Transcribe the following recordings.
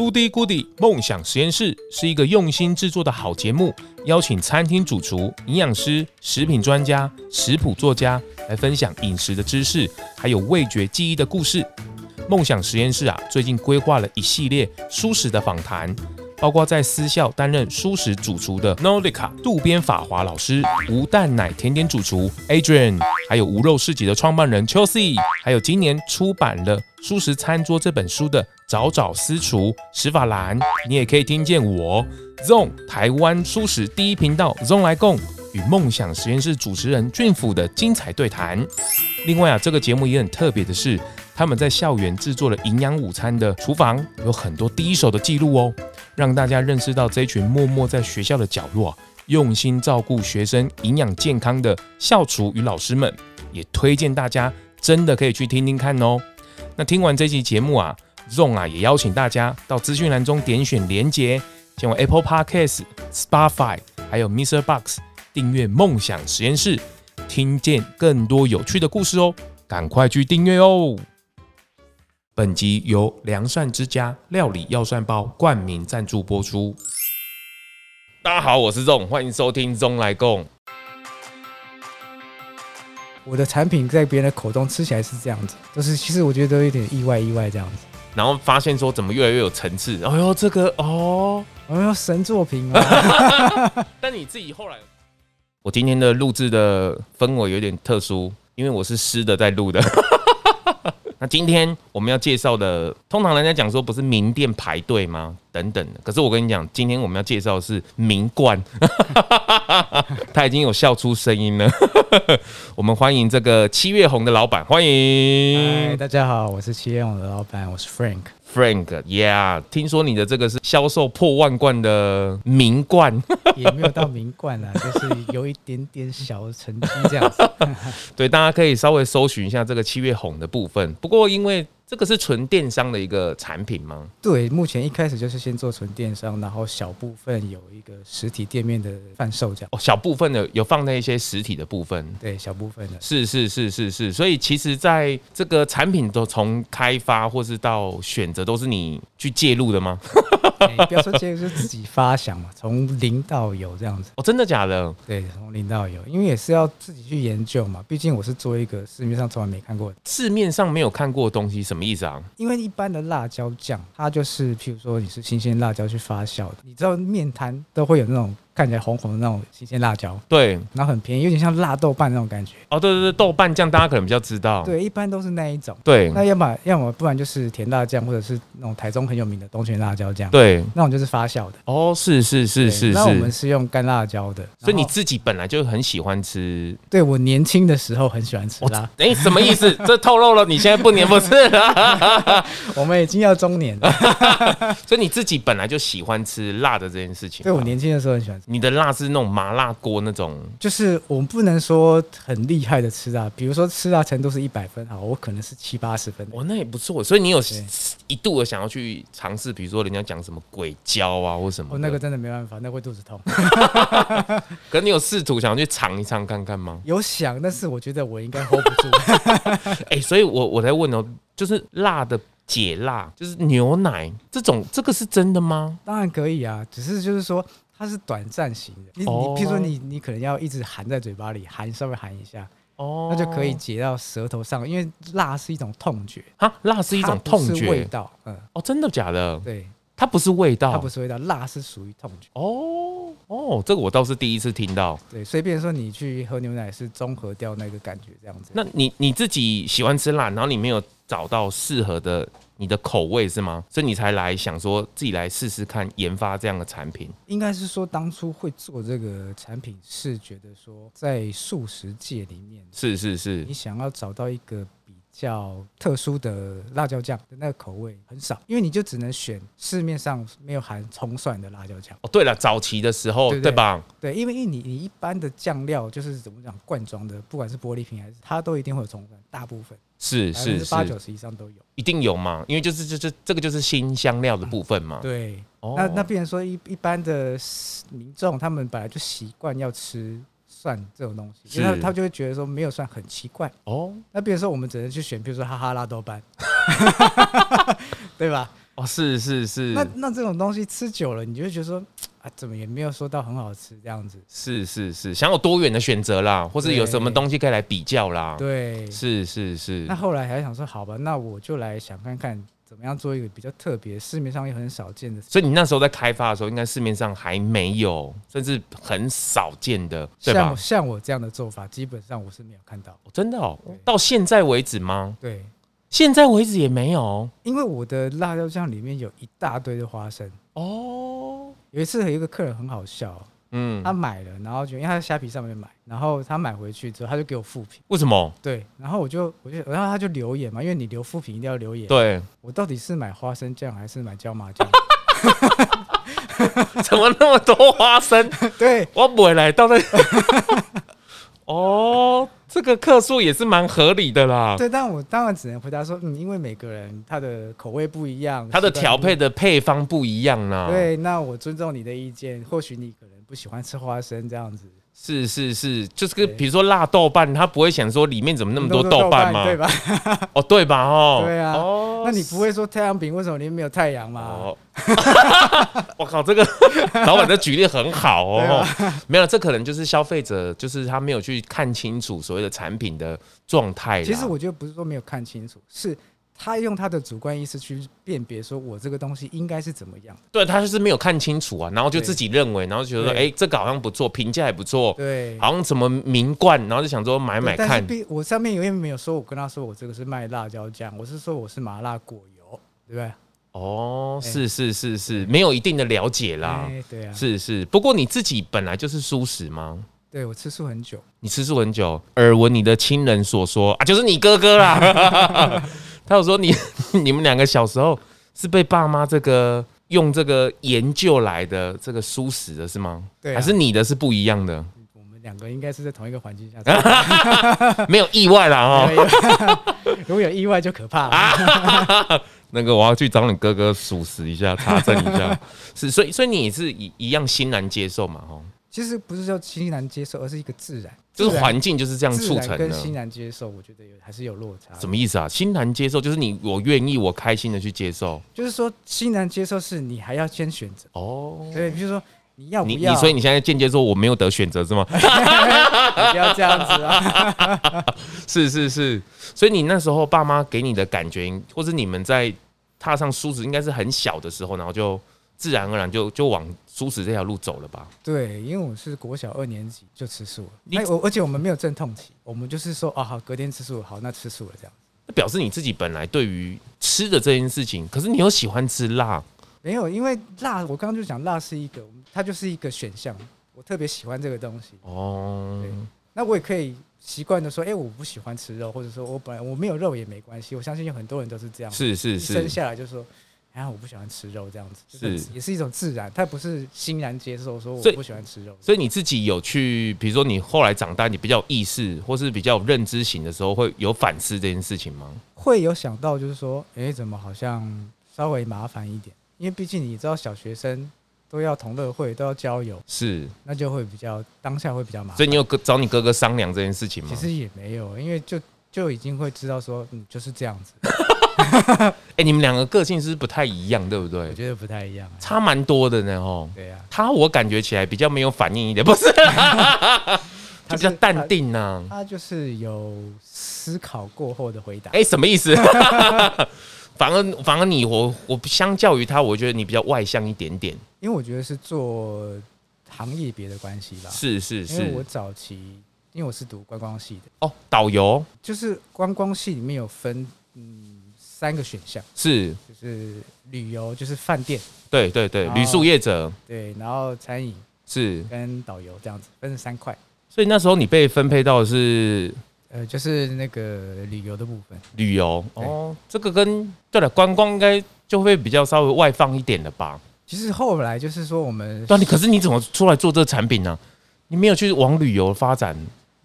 Foodie Goodie 梦想实验室是一个用心制作的好节目，邀请餐厅主厨、营养师、食品专家、食谱作家来分享饮食的知识，还有味觉记忆的故事。梦想实验室啊，最近规划了一系列蔬食的访谈。包括在私校担任蔬食主厨的 nolica 渡边法华老师，无蛋奶甜点主厨 Adrian，还有无肉市集的创办人 Chelsea，还有今年出版了《蔬食餐桌》这本书的找找私厨史法兰。你也可以听见我 Zong 台湾蔬食第一频道 Zong 来共与梦想实验室主持人俊甫的精彩对谈。另外啊，这个节目也很特别的是，他们在校园制作了营养午餐的厨房有很多第一手的记录哦。让大家认识到这群默默在学校的角落，用心照顾学生营养健康的校厨与老师们，也推荐大家真的可以去听听看哦。那听完这期节目啊，Zong 啊也邀请大家到资讯栏中点选连结，前往 Apple Podcast、Spotify 还有 Mr. Box 订阅梦想实验室，听见更多有趣的故事哦。赶快去订阅哦！本集由良膳之家料理药膳包冠名赞助播出。大家好，我是 Zong，欢迎收听 Zong 来共。我的产品在别人的口中吃起来是这样子，就是其实我觉得都有点意外，意外这样子。然后发现说怎么越来越有层次？哎呦，这个哦，哎呦，神作品啊！但你自己后来，我今天的录制的氛围有点特殊，因为我是湿的在录的。那今天我们要介绍的，通常人家讲说不是名店排队吗？等等的。可是我跟你讲，今天我们要介绍的是名冠，他已经有笑出声音了。我们欢迎这个七月红的老板，欢迎。大家好，我是七月红的老板，我是 Frank。Frank，Yeah，听说你的这个是销售破万罐的名冠，也没有到名冠啊，就是有一点点小成绩这样子。对，大家可以稍微搜寻一下这个七月红的部分。不过因为这个是纯电商的一个产品吗？对，目前一开始就是先做纯电商，然后小部分有一个实体店面的贩售这样。哦，小部分的有放在一些实体的部分。对，小部分的。是是是是是，所以其实在这个产品都从开发或是到选择，都是你去介入的吗？欸、不要说介入，就是自己发想嘛，从零到有这样子。哦，真的假的？对，从零到有，因为也是要自己去研究嘛。毕竟我是做一个市面上从来没看过的，市面上没有看过的东西，什么？么意思啊？因为一般的辣椒酱，它就是譬如说你是新鲜辣椒去发酵的，你知道面摊都会有那种。看起来红红的那种新鲜辣椒，对，然后很便宜，有点像辣豆瓣那种感觉。哦，对对对，豆瓣酱大家可能比较知道。对，一般都是那一种。对，那要么要么不然就是甜辣酱，或者是那种台中很有名的东泉辣椒酱。对，那种就是发酵的。哦，是是是是是。那我们是用干辣椒的，所以你自己本来就很喜欢吃。对，我年轻的时候很喜欢吃辣。哎、欸，什么意思？这透露了你现在不年不是了。我们已经要中年了。所以你自己本来就喜欢吃辣的这件事情。对，我年轻的时候很喜欢吃。你的辣是那种。麻辣锅那种，就是我们不能说很厉害的吃辣，比如说吃辣程度是一百分，好，我可能是七八十分。哦，那也不错。所以你有一度的想要去尝试，比如说人家讲什么鬼椒啊，或什么？哦，那个真的没办法，那会肚子痛。可是你有试图想要去尝一尝看看吗？有想，但是我觉得我应该 hold 不住。哎、欸，所以我我在问哦，就是辣的解辣，就是牛奶这种，这个是真的吗？当然可以啊，只是就是说。它是短暂型的，你你譬如说你你可能要一直含在嘴巴里，含稍微含一下，哦，那就可以解到舌头上，因为辣是一种痛觉啊，辣是一种痛觉味道，嗯，哦，真的假的？对，它不是味道，它不是味道，辣是属于痛觉。哦哦，这个我倒是第一次听到。对，所以变成说你去喝牛奶是综合掉那个感觉这样子。那你你自己喜欢吃辣，然后你没有找到适合的。你的口味是吗？所以你才来想说自己来试试看研发这样的产品。应该是说当初会做这个产品是觉得说在素食界里面是是是，你想要找到一个比较特殊的辣椒酱的那个口味很少，因为你就只能选市面上没有含葱蒜的辣椒酱。哦，对了，早期的时候对，吧？对，因为因为你你一般的酱料就是怎么讲罐装的，不管是玻璃瓶还是它都一定会有葱蒜，大部分。是是是，八九十以上都有，一定有嘛？因为就是就就这个就是新香料的部分嘛。对，那那变成说一一般的民众，他们本来就习惯要吃蒜这种东西，因为他他就会觉得说没有蒜很奇怪哦。那变成说我们只能去选，比如说哈哈拉多班，对吧？哦，是是是。那那这种东西吃久了，你就会觉得说啊，怎么也没有说到很好吃这样子。是是是，想有多远的选择啦，或者有什么东西可以来比较啦。对，是是是。那后来还想说，好吧，那我就来想看看。怎么样做一个比较特别、市面上也很少见的？所以你那时候在开发的时候，应该市面上还没有，甚至很少见的，对吧？像像我这样的做法，基本上我是没有看到。真的哦，到现在为止吗？对，现在为止也没有。因为我的辣椒酱里面有一大堆的花生哦。有一次有一个客人很好笑。嗯，他买了，然后就因为他在虾皮上面买，然后他买回去之后，他就给我复评。为什么？对，然后我就我就然后他就留言嘛，因为你留复评一定要留言。对，我到底是买花生酱还是买椒麻酱？怎么那么多花生？对，我不会来到那。哦。这个克数也是蛮合理的啦。对，但我当然只能回答说，嗯，因为每个人他的口味不一样，他的调配的配方不一样呢。对，那我尊重你的意见，或许你可能不喜欢吃花生这样子。是是是，就是个比如说辣豆瓣，他不会想说里面怎么那么多豆瓣吗？对吧？哦，对吧？哦，对啊。哦，那你不会说太阳饼为什么里面没有太阳吗？哦，我靠，这个 老板的举例很好哦。没有，这可能就是消费者，就是他没有去看清楚所谓的产品的状态。其实我觉得不是说没有看清楚，是。他用他的主观意识去辨别，说我这个东西应该是怎么样？对，他就是没有看清楚啊，然后就自己认为，然后觉得说，哎、欸，这个好像不错，评价也不错，对，好像什么名冠，然后就想说买买看。我上面永远没有说，我跟他说我这个是卖辣椒酱，我是说我是麻辣果油，对不对？哦，是是是是，没有一定的了解啦。对啊，是是。不过你自己本来就是素食吗？对，我吃素很久。你吃素很久，耳闻你的亲人所说啊，就是你哥哥啦。他有说你 你们两个小时候是被爸妈这个用这个研究来的这个蔬食的是吗？对、啊，还是你的是不一样的？我们两个应该是在同一个环境下，没有意外啦哦。如果有意外就可怕了。那个我要去找你哥哥属实一下，查证一下。是，所以所以你也是一一样欣然接受嘛？哈。其实不是叫欣然接受，而是一个自然，就是环境就是这样促成的。跟欣然接受，我觉得有还是有落差。什么意思啊？欣然接受就是你我愿意，我开心的去接受。就是说欣然接受是你还要先选择哦。对，比如说你要不要？所以你现在间接说我没有得选择是吗？不要这样子啊！是是是，所以你那时候爸妈给你的感觉，或是你们在踏上梳子应该是很小的时候，然后就自然而然就就往。素食这条路走了吧？对，因为我是国小二年级就吃素了，而我而且我们没有阵痛期，我们就是说啊好，隔天吃素，好，那吃素了这样。那表示你自己本来对于吃的这件事情，可是你又喜欢吃辣？没有，因为辣，我刚刚就讲辣是一个，它就是一个选项，我特别喜欢这个东西。哦，对，那我也可以习惯的说，哎、欸，我不喜欢吃肉，或者说我本来我没有肉也没关系，我相信有很多人都是这样，是是是，生下来就说。然后我不喜欢吃肉，这样子是也是一种自然，他不是欣然接受说我不喜欢吃肉。所以你自己有去，比如说你后来长大，你比较有意识或是比较有认知型的时候，会有反思这件事情吗？会有想到，就是说，哎，怎么好像稍微麻烦一点？因为毕竟你知道，小学生都要同乐会，都要交友，是那就会比较当下会比较麻烦。所以你有找你哥哥商量这件事情吗？其实也没有，因为就就已经会知道说，嗯，就是这样子。哎、欸，你们两个个性是不太一样，对不对？我觉得不太一样，差蛮多的呢，哦。对呀，他我感觉起来比较没有反应一点，不是？他比较淡定呢。他就是有思考过后的回答。哎，什么意思？反而反而你我我相较于他，我觉得你比较外向一点点。因为我觉得是做行业别的关系吧。是是是。因为我早期因为我是读观光系的哦，导游就是观光系里面有分嗯。三个选项是，就是旅游，就是饭店，对对对，旅宿业者，对，然后餐饮是跟导游这样子分成三块。所以那时候你被分配到的是，呃，就是那个旅游的部分。旅游哦，这个跟对了，观光应该就会比较稍微外放一点的吧。其实后来就是说我们，对，你可是你怎么出来做这个产品呢？你没有去往旅游发展？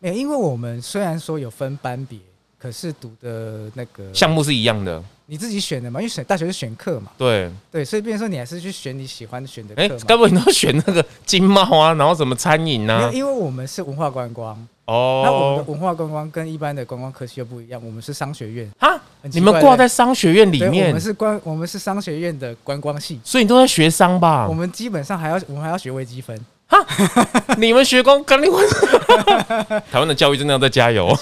没有，因为我们虽然说有分班别。可是读的那个项目是一样的，你自己选的嘛，因为选大学是选课嘛。对对，所以变成说你还是去选你喜欢选的课。哎，该不会你都选那个经贸啊，然后什么餐饮啊？因为我们是文化观光哦，那我们的文化观光跟一般的观光科系又不一样，我们是商学院哈，你们挂在商学院里面？我们是观，我们是商学院的观光系，所以你都在学商吧？我们基本上还要，我们还要学微积分。哈，你们学工跟你们 台湾的教育真的要再加油，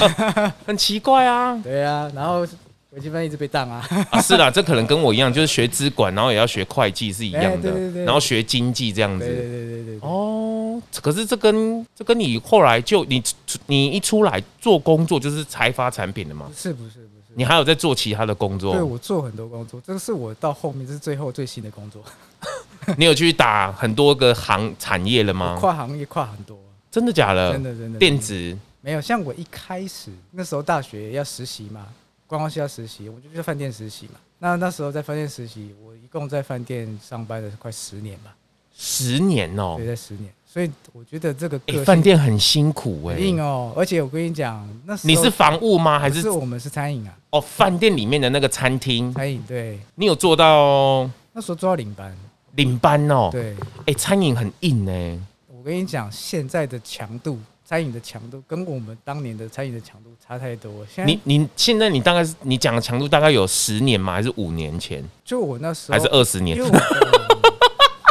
很奇怪啊。对啊，然后微积分一直被当啊。啊，是啦，这可能跟我一样，就是学资管，然后也要学会计是一样的，然后学经济这样子。对对对对对。哦，可是这跟这跟你后来就你你一出来做工作就是才发产品的吗？是不是不是？你还有在做其他的工作？对，我做很多工作，这个是我到后面这是最后最新的工作。你有去打很多个行产业了吗？跨行业跨很多，真的假的？真的真的。电子没有，像我一开始那时候大学要实习嘛，观光系要实习，我就去饭店实习嘛。那那时候在饭店实习，我一共在饭店上班了快十年吧。十年哦，对，在十年。所以我觉得这个饭店很辛苦哎，硬哦。而且我跟你讲，那你是房务吗？还是我们是餐饮啊？哦，饭店里面的那个餐厅。餐饮对。你有做到？那时候做到领班。领班哦，对，哎，餐饮很硬哎。我跟你讲，现在的强度，餐饮的强度跟我们当年的餐饮的强度差太多。现在你你现在你大概是你讲的强度大概有十年吗？还是五年前？就我那时候还是二十年？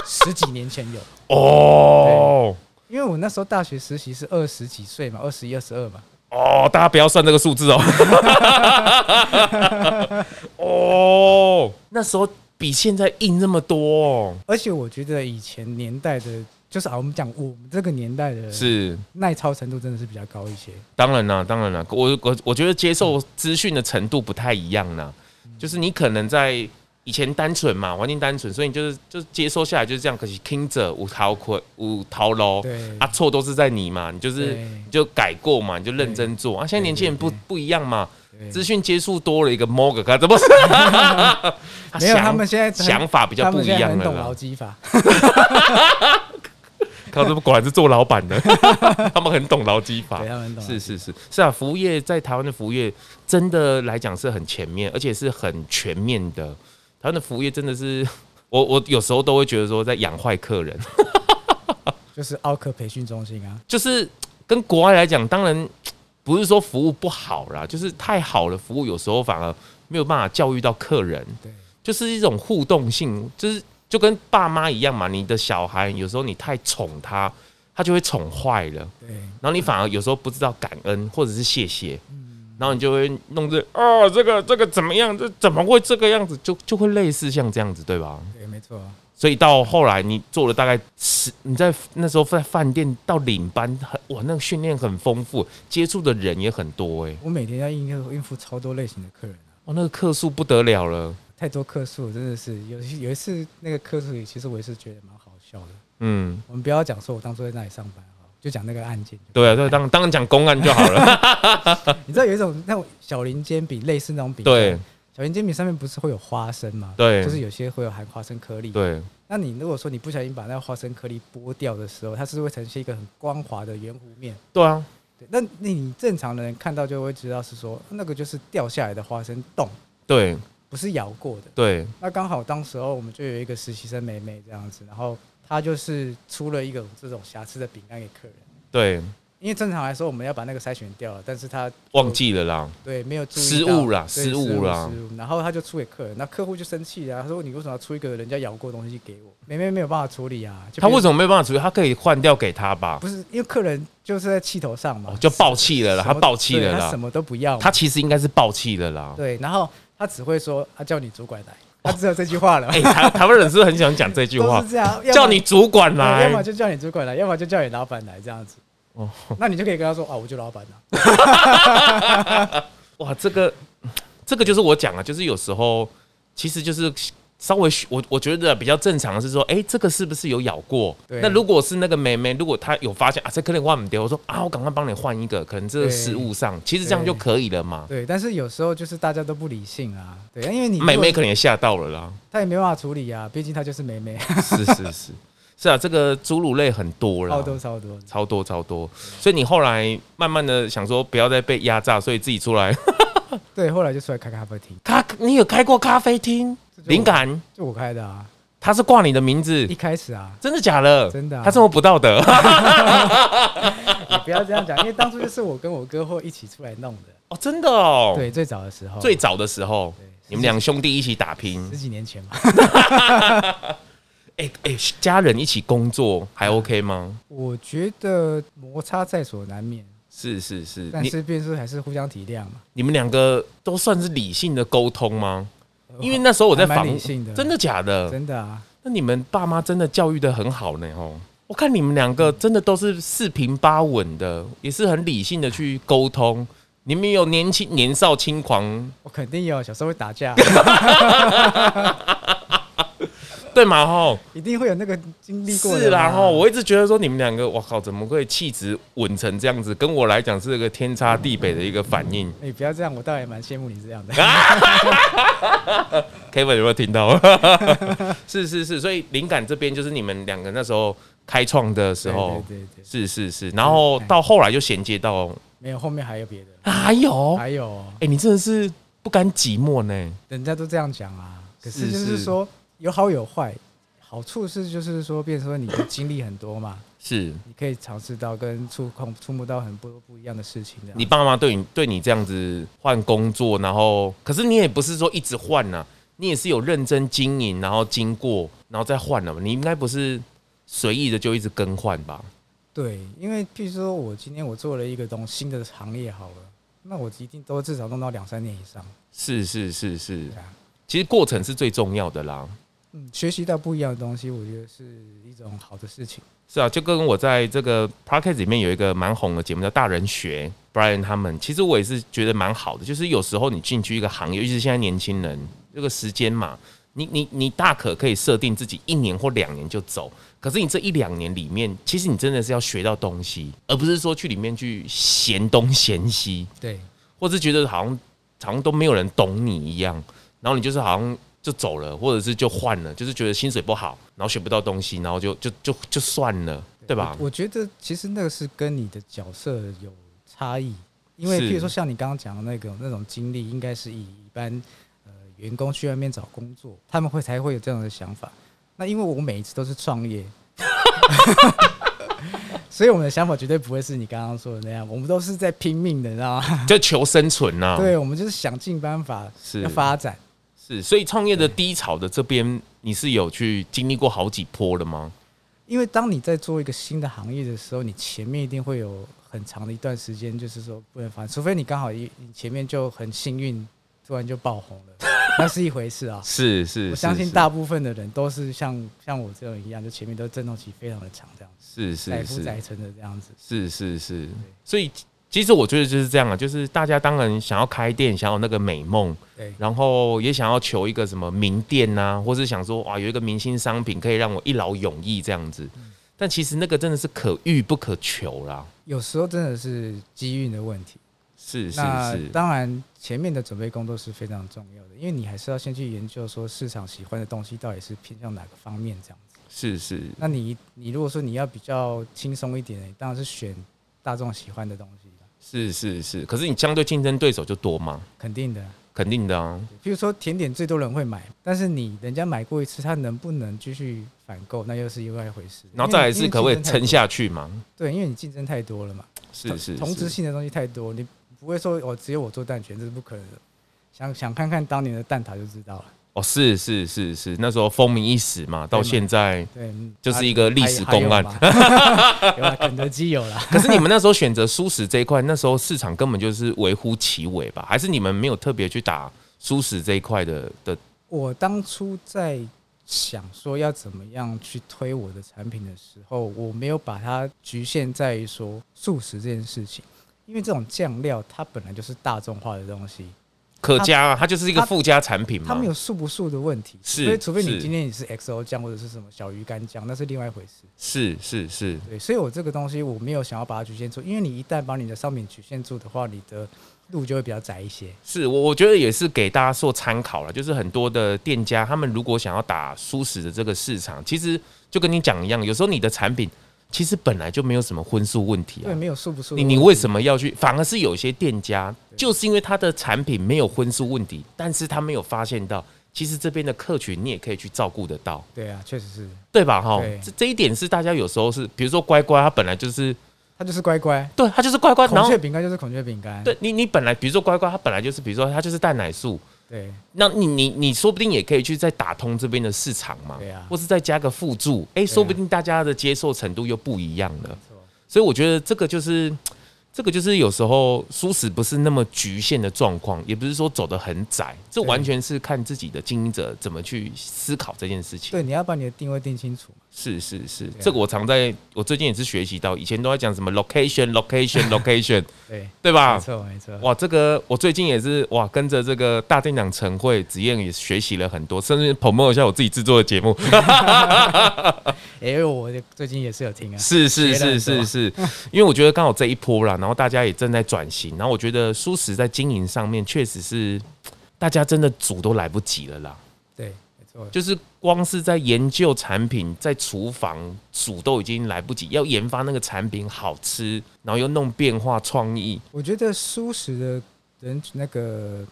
十几年前有 哦。因为我那时候大学实习是二十几岁嘛，二十一、二十二嘛。哦，大家不要算这个数字哦。哦，那时候。比现在硬那么多，哦，而且我觉得以前年代的，就是啊，我们讲我们这个年代的，是耐操程度真的是比较高一些。当然啦，当然啦，我我我觉得接受资讯的程度不太一样呢。就是你可能在以前单纯嘛，环境单纯，所以你就是就是接收下来就是这样。可是听着无逃困无逃喽，对啊，错都是在你嘛，你就是你就改过嘛，你就认真做啊。现在年轻人不不一样嘛。资讯接触多了一个 Morgan，怎么是？没有，他们现在想法比较不一样了。很懂劳基法。他们果然是做老板的，他们很懂劳基法。对，他们懂。是是是是啊，服务业在台湾的服务业真的来讲是很前面，而且是很全面的。台湾的服务业真的是，我我有时候都会觉得说在养坏客人。就是奥客培训中心啊，就是跟国外来讲，当然。不是说服务不好啦，就是太好的，服务有时候反而没有办法教育到客人。对，就是一种互动性，就是就跟爸妈一样嘛。你的小孩有时候你太宠他，他就会宠坏了。对，然后你反而有时候不知道感恩或者是谢谢，然后你就会弄这哦，这个这个怎么样？这怎么会这个样子？就就会类似像这样子，对吧？对，没错。所以到后来，你做了大概十，你在那时候在饭店到领班，很哇，那个训练很丰富，接触的人也很多哎。我每天要应付应付超多类型的客人啊，哦，那个客数不得了了，太多客数真的是有有一次那个客数，其实我也是觉得蛮好笑的。嗯，我们不要讲说我当初在那里上班哈，就讲那个案件。对啊，对，当当然讲公案就好了。你知道有一种那种小林煎饼，类似那种饼。对。小林煎饼上面不是会有花生吗？对，就是有些会有含花生颗粒。对，那你如果说你不小心把那个花生颗粒剥掉的时候，它是会呈现一个很光滑的圆弧面。对啊，对，那你正常的人看到就会知道是说那个就是掉下来的花生冻。对，不是咬过的。对，那刚好当时候我们就有一个实习生妹妹这样子，然后她就是出了一个这种瑕疵的饼干给客人。对。因为正常来说，我们要把那个筛选掉了，但是他忘记了啦，对，没有注意失误啦，失误了，然后他就出给客人，那客户就生气了，他说：“你为什么要出一个人家咬过的东西给我？”妹妹没有办法处理啊，他为什么没有办法处理？他可以换掉给他吧？不是，因为客人就是在气头上嘛，就爆气了啦，他爆气了啦，他什么都不要，他其实应该是爆气了啦。对，然后他只会说：“他叫你主管来。”他只有这句话了。哎，台台湾人是不是很喜欢讲这句话？是这样，叫你主管来，要么就叫你主管来，要么就叫你老板来，这样子。哦，那你就可以跟他说啊，我就老板了。哇，这个这个就是我讲啊，就是有时候其实就是稍微我我觉得比较正常的是说，哎，这个是不是有咬过？那如果是那个妹妹，如果她有发现啊，这可能换不掉，我说啊，我赶快帮你换一个，可能这个失误上，其实这样就可以了嘛。对，但是有时候就是大家都不理性啊，对，因为你妹妹可能也吓到了啦，她也没办法处理啊，毕竟她就是妹妹。是是是。是啊，这个猪乳类很多了，超多超多超多超多，所以你后来慢慢的想说不要再被压榨，所以自己出来。对，后来就出来开咖啡厅。咖，你有开过咖啡厅？灵感就我开的啊。他是挂你的名字？一开始啊，真的假的？真的、啊。他这么不道德。你不要这样讲，因为当初就是我跟我哥或一起出来弄的。哦，真的哦。对，最早的时候。最早的时候，你们两兄弟一起打拼。十几年前嘛。哎哎，家人一起工作还 OK 吗？我觉得摩擦在所难免。是是是，但是变数还是互相体谅嘛。你们两个都算是理性的沟通吗？因为那时候我在访，真的假的？真的啊！那你们爸妈真的教育的很好呢，吼！我看你们两个真的都是四平八稳的，也是很理性的去沟通。你们有年轻年少轻狂？我肯定有，小时候会打架。对嘛吼，一定会有那个经历过的。是啦吼，我一直觉得说你们两个，我靠，怎么会气质稳成这样子？跟我来讲是一个天差地北的一个反应。你不要这样，我倒也蛮羡慕你这样的。Kevin 有没有听到？是是是，所以灵感这边就是你们两个那时候开创的时候，对对对，是是是，然后到后来就衔接到，没有后面还有别的，还有还有，哎，你真的是不甘寂寞呢。人家都这样讲啊，可是就是说。有好有坏，好处是就是说，变成说你的经历很多嘛，是，你可以尝试到跟触碰触摸到很多不一样的事情的。你爸妈对你对你这样子换工作，然后可是你也不是说一直换呐，你也是有认真经营，然后经过，然后再换了嘛。你应该不是随意的就一直更换吧？对，因为譬如说我今天我做了一个东新的行业好了，那我一定都至少弄到两三年以上。是是是是，其实过程是最重要的啦。嗯，学习到不一样的东西，我觉得是一种好的事情。是啊，就跟我在这个 podcast 里面有一个蛮红的节目叫《大人学》，Brian 他们，其实我也是觉得蛮好的。就是有时候你进去一个行业，尤其是现在年轻人这个时间嘛，你你你大可可以设定自己一年或两年就走。可是你这一两年里面，其实你真的是要学到东西，而不是说去里面去嫌东嫌西，对，或是觉得好像好像都没有人懂你一样，然后你就是好像。就走了，或者是就换了，就是觉得薪水不好，然后学不到东西，然后就就就就算了，对吧？我，我觉得其实那个是跟你的角色有差异，因为譬如说像你刚刚讲的那个那种经历，应该是以一般呃员工去外面找工作，他们会才会有这样的想法。那因为我每一次都是创业，所以我们的想法绝对不会是你刚刚说的那样，我们都是在拼命的，你知道吗？就求生存呐、啊。对，我们就是想尽办法是要发展。是，所以创业的低潮的这边，你是有去经历过好几波的吗？因为当你在做一个新的行业的时候，你前面一定会有很长的一段时间，就是说不能发，除非你刚好一你前面就很幸运，突然就爆红了，那是一回事啊。是是，我相信大部分的人都是像像我这种一样，就前面都震动期非常的长，这样子，是是载浮载沉的这样子，是是是，所以。其实我觉得就是这样啊，就是大家当然想要开店，想要那个美梦，对，然后也想要求一个什么名店呐，或是想说哇，有一个明星商品可以让我一劳永逸这样子。但其实那个真的是可遇不可求啦。有时候真的是机遇的问题。是是是。当然前面的准备工作是非常重要的，因为你还是要先去研究说市场喜欢的东西到底是偏向哪个方面这样子。是是。那你你如果说你要比较轻松一点，当然是选大众喜欢的东西。是是是，可是你相对竞争对手就多吗？肯定的，肯定的啊。比如说甜点最多人会买，但是你人家买过一次，他能不能继续反购，那又是另外一回事。然后再来是可不可以撑下去嘛？对，因为你竞争太多了嘛。是是，是，同质性的东西太多，你不会说我只有我做蛋卷，这是不可能的。想想看看当年的蛋挞就知道了。哦，是是是是，那时候风靡一时嘛，到现在对，就是一个历史公案。有啊，肯德基有啦。可是你们那时候选择素食这一块，那时候市场根本就是微乎其微吧？还是你们没有特别去打素食这一块的的？我当初在想说要怎么样去推我的产品的时候，我没有把它局限在于说素食这件事情，因为这种酱料它本来就是大众化的东西。可加啊，它就是一个附加产品嘛。它没有素不素的问题，是，所以除非你今天你是 XO 酱或者是什么小鱼干酱，那是另外一回事。是是是，对，所以我这个东西我没有想要把它局限住，因为你一旦把你的商品局限住的话，你的路就会比较窄一些。是我我觉得也是给大家做参考了，就是很多的店家他们如果想要打舒适的这个市场，其实就跟你讲一样，有时候你的产品。其实本来就没有什么荤素问题啊，对，没有素不素。你你为什么要去？反而是有些店家，就是因为他的产品没有荤素问题，但是他没有发现到，其实这边的客群你也可以去照顾得到。对啊，确实是，对吧？哈，这这一点是大家有时候是，比如说乖乖，它本来就是，它就是乖乖，对，它就是乖乖。孔雀饼干就是孔雀饼干。对你，你本来比如说乖乖，它本来就是，比如说它就是蛋奶素。对，那你你你说不定也可以去再打通这边的市场嘛，对啊，或是再加个附注，哎，说不定大家的接受程度又不一样了，所以我觉得这个就是。这个就是有时候舒适不是那么局限的状况，也不是说走得很窄，这完全是看自己的经营者怎么去思考这件事情。对，你要把你的定位定清楚。是是是，这个我常在，我最近也是学习到，以前都在讲什么 location location location，对对吧？没错没错。哇，这个我最近也是哇，跟着这个大店长陈慧子燕也学习了很多，甚至 promote 一下我自己制作的节目。哎，我最近也是有听啊。是是是是是，因为我觉得刚好这一波啦，然后大家也正在转型，然后我觉得蔬食在经营上面确实是大家真的煮都来不及了啦。对。没错就是光是在研究产品，在厨房煮都已经来不及，要研发那个产品好吃，然后又弄变化创意。我觉得蔬食的人那个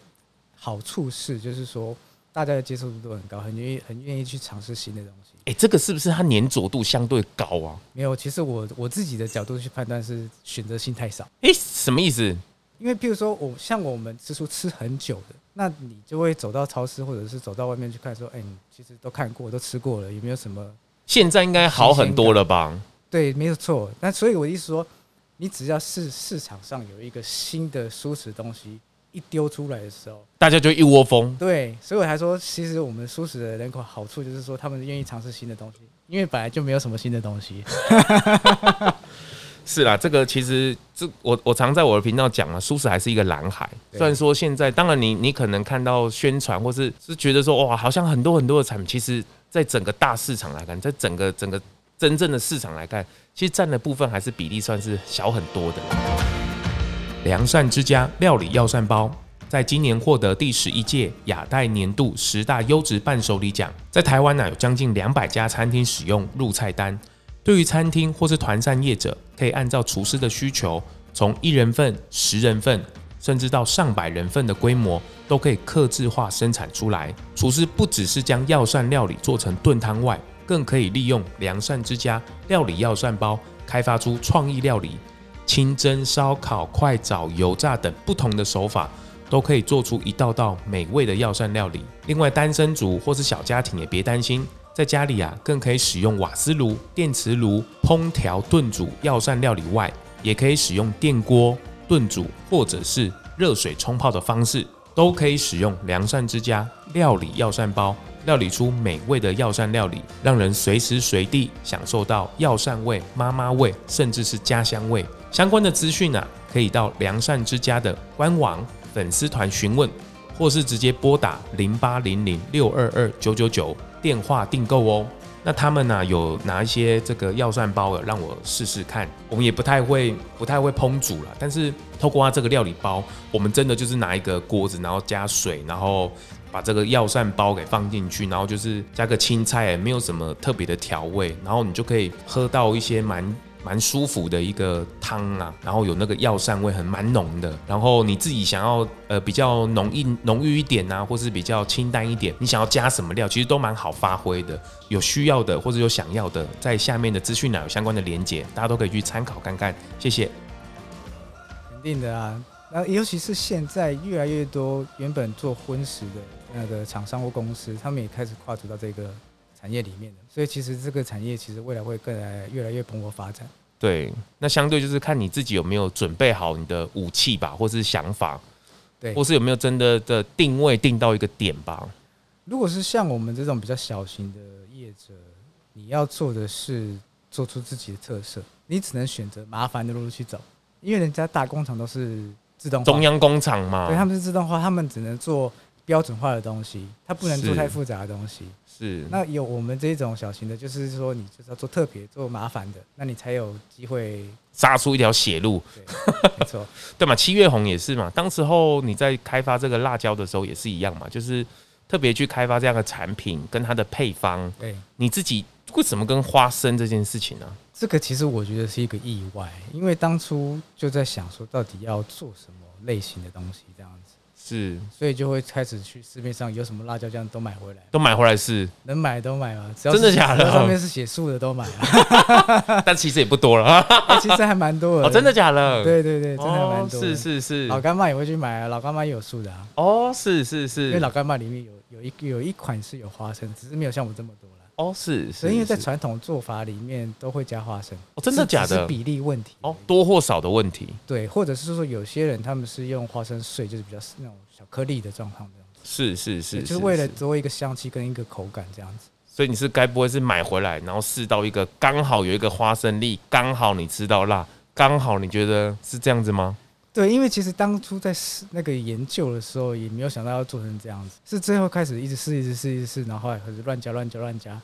好处是，就是说大家的接受度都很高，很愿意很愿意去尝试新的东西。哎，这个是不是它粘着度相对高啊？没有，其实我我自己的角度去判断是选择性太少。哎，什么意思？因为譬如说我像我们吃素吃很久的。那你就会走到超市，或者是走到外面去看，说：“哎、欸，你其实都看过，都吃过了，有没有什么？”现在应该好很多了吧？对，没有错。那所以我的意思说，你只要市市场上有一个新的蔬食东西一丢出来的时候，大家就一窝蜂。对，所以我才说，其实我们舒适的人口好处就是说，他们愿意尝试新的东西，因为本来就没有什么新的东西。是啦，这个其实这我我常在我的频道讲啊，舒适还是一个蓝海。虽然说现在，当然你你可能看到宣传，或是是觉得说哇，好像很多很多的产品，其实在整个大市场来看，在整个整个真正的市场来看，其实占的部分还是比例算是小很多的。良善之家料理药膳包，在今年获得第十一届亚太年度十大优质伴手礼奖，在台湾呢有将近两百家餐厅使用入菜单。对于餐厅或是团膳业者，可以按照厨师的需求，从一人份、十人份，甚至到上百人份的规模，都可以客制化生产出来。厨师不只是将药膳料理做成炖汤外，更可以利用良善之家料理药膳包，开发出创意料理，清蒸、烧烤、快炒、油炸等不同的手法，都可以做出一道道美味的药膳料理。另外，单身族或是小家庭也别担心。在家里啊，更可以使用瓦斯炉、电磁炉烹调炖煮药膳料理外，也可以使用电锅炖煮，或者是热水冲泡的方式，都可以使用良膳之家料理药膳包，料理出美味的药膳料理，让人随时随地享受到药膳味、妈妈味，甚至是家乡味。相关的资讯啊，可以到良善之家的官网粉丝团询问，或是直接拨打零八零零六二二九九九。电话订购哦，那他们呢、有拿一些这个药膳包的让我试试看。我们也不太会，不太会烹煮了，但是透过它这个料理包，我们真的就是拿一个锅子，然后加水，然后把这个药膳包给放进去，然后就是加个青菜，没有什么特别的调味，然后你就可以喝到一些蛮。蛮舒服的一个汤啊，然后有那个药膳味，很蛮浓的。然后你自己想要呃比较浓郁浓郁一点啊，或是比较清淡一点，你想要加什么料，其实都蛮好发挥的。有需要的或者有想要的，在下面的资讯栏有相关的连接，大家都可以去参考看看。谢谢。肯定的啊，那尤其是现在越来越多原本做荤食的那个厂商或公司，他们也开始跨足到这个。产业里面的，所以其实这个产业其实未来会更来越来越蓬勃发展。对，那相对就是看你自己有没有准备好你的武器吧，或是想法，对，或是有没有真的的定位定到一个点吧。如果是像我们这种比较小型的业者，你要做的是做出自己的特色，你只能选择麻烦的路去走，因为人家大工厂都是自动化，中央工厂嘛，对，他们是自动化，他们只能做。标准化的东西，它不能做太复杂的东西。是，那有我们这种小型的，就是说你就是要做特别、做麻烦的，那你才有机会杀出一条血路。对，没错，对嘛？七月红也是嘛。当时候你在开发这个辣椒的时候也是一样嘛，就是特别去开发这样的产品跟它的配方。对，你自己为什么跟花生这件事情呢？这个其实我觉得是一个意外，因为当初就在想说，到底要做什么类型的东西这样子。是，所以就会开始去市面上有什么辣椒酱都买回来，都买回来试，能买都买嘛，只要真的假的？上面是写素的都买啊，但其实也不多了，其实还蛮多的。哦，真的假的？对对对，真的还蛮多。是是是，老干妈也会去买啊，老干妈也有素的啊。哦，是是是，因为老干妈里面有有一有一款是有花生，只是没有像我这么多。哦，是，所以因为在传统做法里面都会加花生，哦，真的假的？是比例问题，哦，多或少的问题，对，或者是说有些人他们是用花生碎，就是比较那种小颗粒的状况这样子，是是是，就是为了多一个香气跟一个口感这样子。所以你是该不会是买回来，然后试到一个刚好有一个花生粒，刚好你吃到辣，刚好你觉得是这样子吗？对，因为其实当初在试那个研究的时候，也没有想到要做成这样子，是最后开始一直试，一直试，一直试，然后后来开始乱加、乱加、乱加，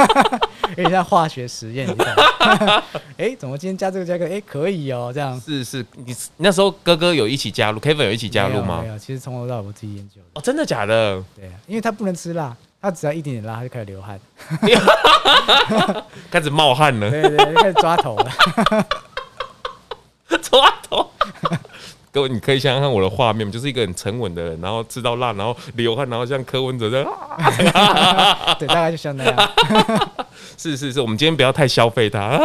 有点像化学实验一样。哎，怎么今天加这个加个？哎，可以哦，这样。是是，你那时候哥哥有一起加入，Kevin 有一起加入吗？没有，其实从头到尾我自己研究。哦，真的假的？对啊，因为他不能吃辣，他只要一点点辣，他就开始流汗，开始冒汗了。对对，开始抓头了。抓头，各位，你可以想想看我的画面，就是一个很沉稳的人，然后吃到辣，然后流汗，然后像柯文哲这样，对，大概就像那样。是是是，我们今天不要太消费它。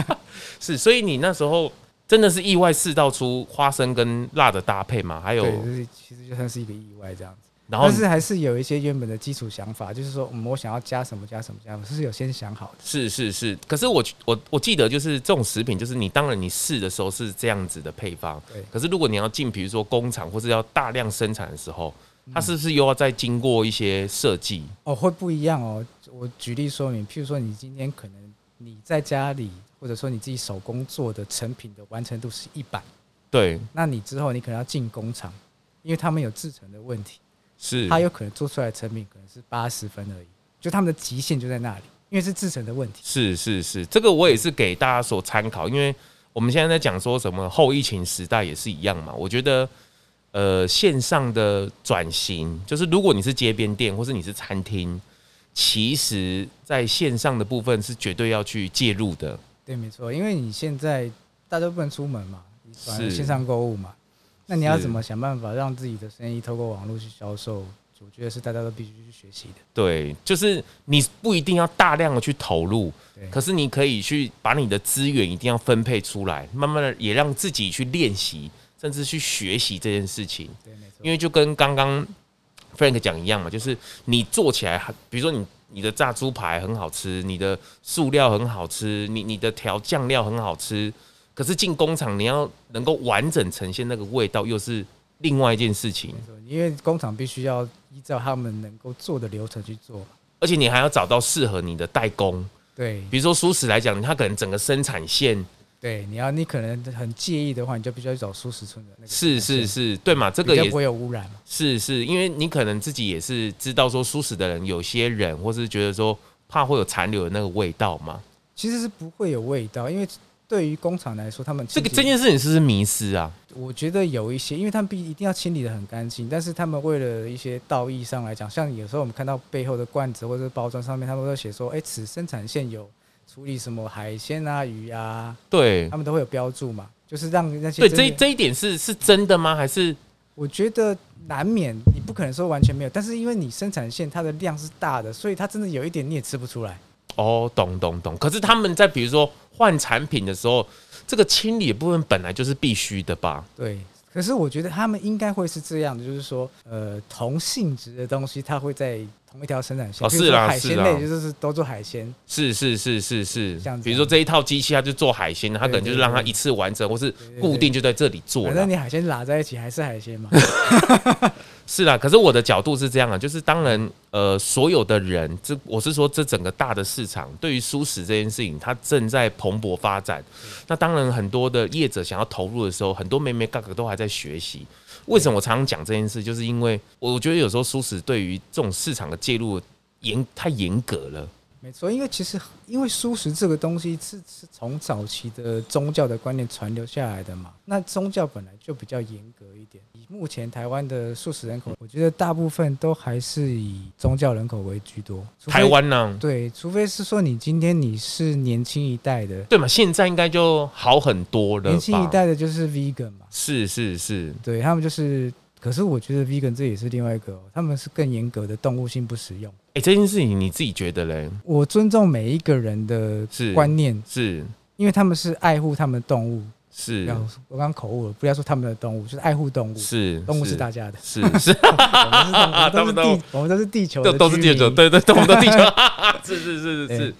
是，所以你那时候真的是意外试到出花生跟辣的搭配嘛？还有，对，就是其实就算是一个意外这样子。然后但是还是有一些原本的基础想法，就是说，嗯，我想要加什么加什么加什么，是有先想好的。是是是，可是我我我记得就是这种食品，就是你当然你试的时候是这样子的配方，对。可是如果你要进，比如说工厂或是要大量生产的时候，它是不是又要再经过一些设计？哦，会不一样哦。我举例说明，譬如说你今天可能你在家里，或者说你自己手工做的成品的完成度是一百，对。那你之后你可能要进工厂，因为他们有制成的问题。是，他有可能做出来的成品可能是八十分而已，就他们的极限就在那里，因为是制成的问题。是是是，这个我也是给大家所参考，因为我们现在在讲说什么后疫情时代也是一样嘛。我觉得，呃，线上的转型，就是如果你是街边店或是你是餐厅，其实在线上的部分是绝对要去介入的。对，没错，因为你现在大家都不能出门嘛，是线上购物嘛。那你要怎么想办法让自己的生意透过网络去销售？我觉得是大家都必须去学习的。对，就是你不一定要大量的去投入，可是你可以去把你的资源一定要分配出来，慢慢的也让自己去练习，甚至去学习这件事情。对，没错。因为就跟刚刚 Frank 讲一样嘛，就是你做起来，比如说你你的炸猪排很好吃，你的塑料很好吃，你你的调酱料很好吃。可是进工厂，你要能够完整呈现那个味道，又是另外一件事情。因为工厂必须要依照他们能够做的流程去做，而且你还要找到适合你的代工。对，比如说蔬食来讲，它可能整个生产线，对，你要你可能很介意的话，你就必须要去找舒适村的那个。是是是，对嘛？这个也不会有污染。是是，因为你可能自己也是知道说舒适的人，有些人或是觉得说怕会有残留的那个味道嘛。其实是不会有味道，因为。对于工厂来说，他们这个这件事情是不是迷失啊？我觉得有一些，因为他们必一定要清理的很干净，但是他们为了一些道义上来讲，像有时候我们看到背后的罐子或者包装上面，他们会写说：“哎，此生产线有处理什么海鲜啊、鱼啊。”对，他们都会有标注嘛，就是让那些对这这一点是是真的吗？还是我觉得难免，你不可能说完全没有，但是因为你生产线它的量是大的，所以它真的有一点你也吃不出来。哦，懂懂懂。可是他们在比如说换产品的时候，这个清理的部分本来就是必须的吧？对。可是我觉得他们应该会是这样的，就是说，呃，同性质的东西，它会在同一条生产线。哦，是啦，海鲜类就是都做海鲜。是是是是是。这样子。比如说这一套机器，它就做海鲜，它可能就是让它一次完成，或是固定就在这里做。反正你海鲜拉在一起还是海鲜嘛。是啦，可是我的角度是这样啊，就是当然，呃，所有的人，这我是说，这整个大的市场对于蔬食这件事情，它正在蓬勃发展。那当然，很多的业者想要投入的时候，很多妹妹哥哥都还在学习。为什么我常常讲这件事，就是因为我觉得有时候舒适对于这种市场的介入严太严格了。没错，因为其实因为素食这个东西是是从早期的宗教的观念传流下来的嘛，那宗教本来就比较严格一点。以目前台湾的素食人口，我觉得大部分都还是以宗教人口为居多。台湾呢？对，除非是说你今天你是年轻一代的，对嘛？现在应该就好很多了。年轻一代的就是 vegan 嘛，是是是，对他们就是。可是我觉得 vegan 这也是另外一个，他们是更严格的动物性不食用。哎、欸，这件事情你自己觉得嘞？我尊重每一个人的观念，是，是因为他们是爱护他们的动物。是，我刚刚口误了，不要说他们的动物，就是爱护动物。是，动物是大家的。是是，我们都是地，我们都是地球的，都是地球，对对对，我们都地球。是是是是是，